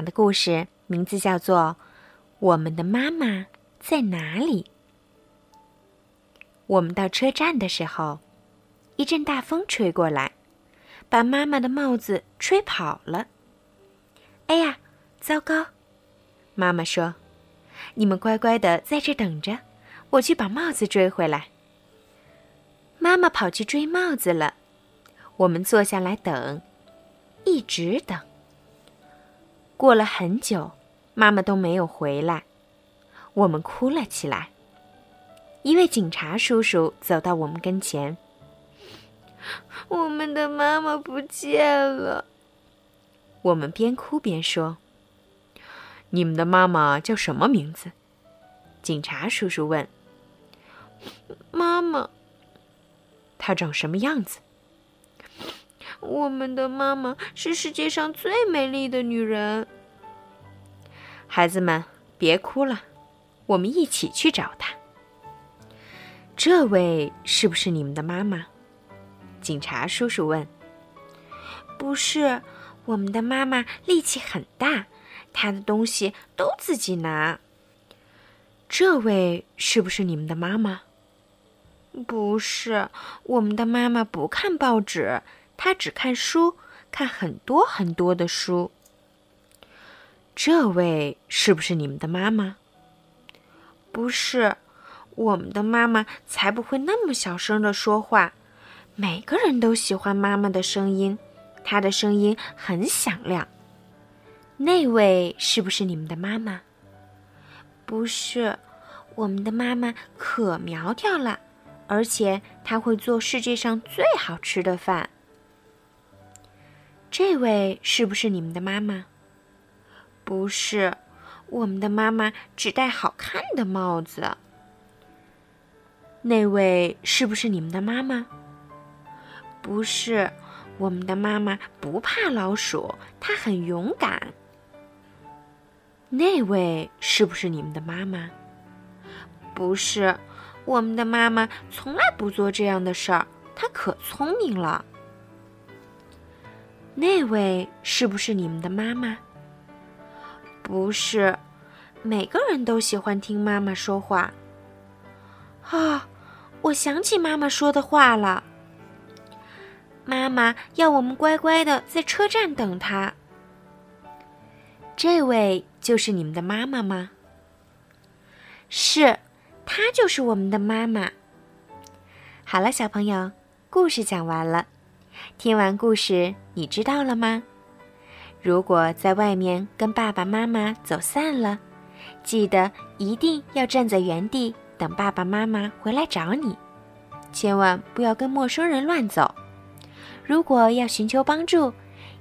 讲的故事名字叫做《我们的妈妈在哪里》。我们到车站的时候，一阵大风吹过来，把妈妈的帽子吹跑了。哎呀，糟糕！妈妈说：“你们乖乖的在这等着，我去把帽子追回来。”妈妈跑去追帽子了。我们坐下来等，一直等。过了很久，妈妈都没有回来，我们哭了起来。一位警察叔叔走到我们跟前：“我们的妈妈不见了。”我们边哭边说：“你们的妈妈叫什么名字？”警察叔叔问。“妈妈。”她长什么样子？我们的妈妈是世界上最美丽的女人。孩子们，别哭了，我们一起去找她。这位是不是你们的妈妈？警察叔叔问。不是，我们的妈妈力气很大，她的东西都自己拿。这位是不是你们的妈妈？不是，我们的妈妈不看报纸。他只看书，看很多很多的书。这位是不是你们的妈妈？不是，我们的妈妈才不会那么小声的说话。每个人都喜欢妈妈的声音，她的声音很响亮。那位是不是你们的妈妈？不是，我们的妈妈可苗条了，而且她会做世界上最好吃的饭。这位是不是你们的妈妈？不是，我们的妈妈只戴好看的帽子。那位是不是你们的妈妈？不是，我们的妈妈不怕老鼠，她很勇敢。那位是不是你们的妈妈？不是，我们的妈妈从来不做这样的事儿，她可聪明了。那位是不是你们的妈妈？不是，每个人都喜欢听妈妈说话。啊，我想起妈妈说的话了。妈妈要我们乖乖的在车站等她。这位就是你们的妈妈吗？是，她就是我们的妈妈。好了，小朋友，故事讲完了。听完故事，你知道了吗？如果在外面跟爸爸妈妈走散了，记得一定要站在原地等爸爸妈妈回来找你，千万不要跟陌生人乱走。如果要寻求帮助，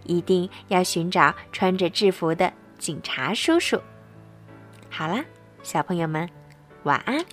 一定要寻找穿着制服的警察叔叔。好了，小朋友们，晚安。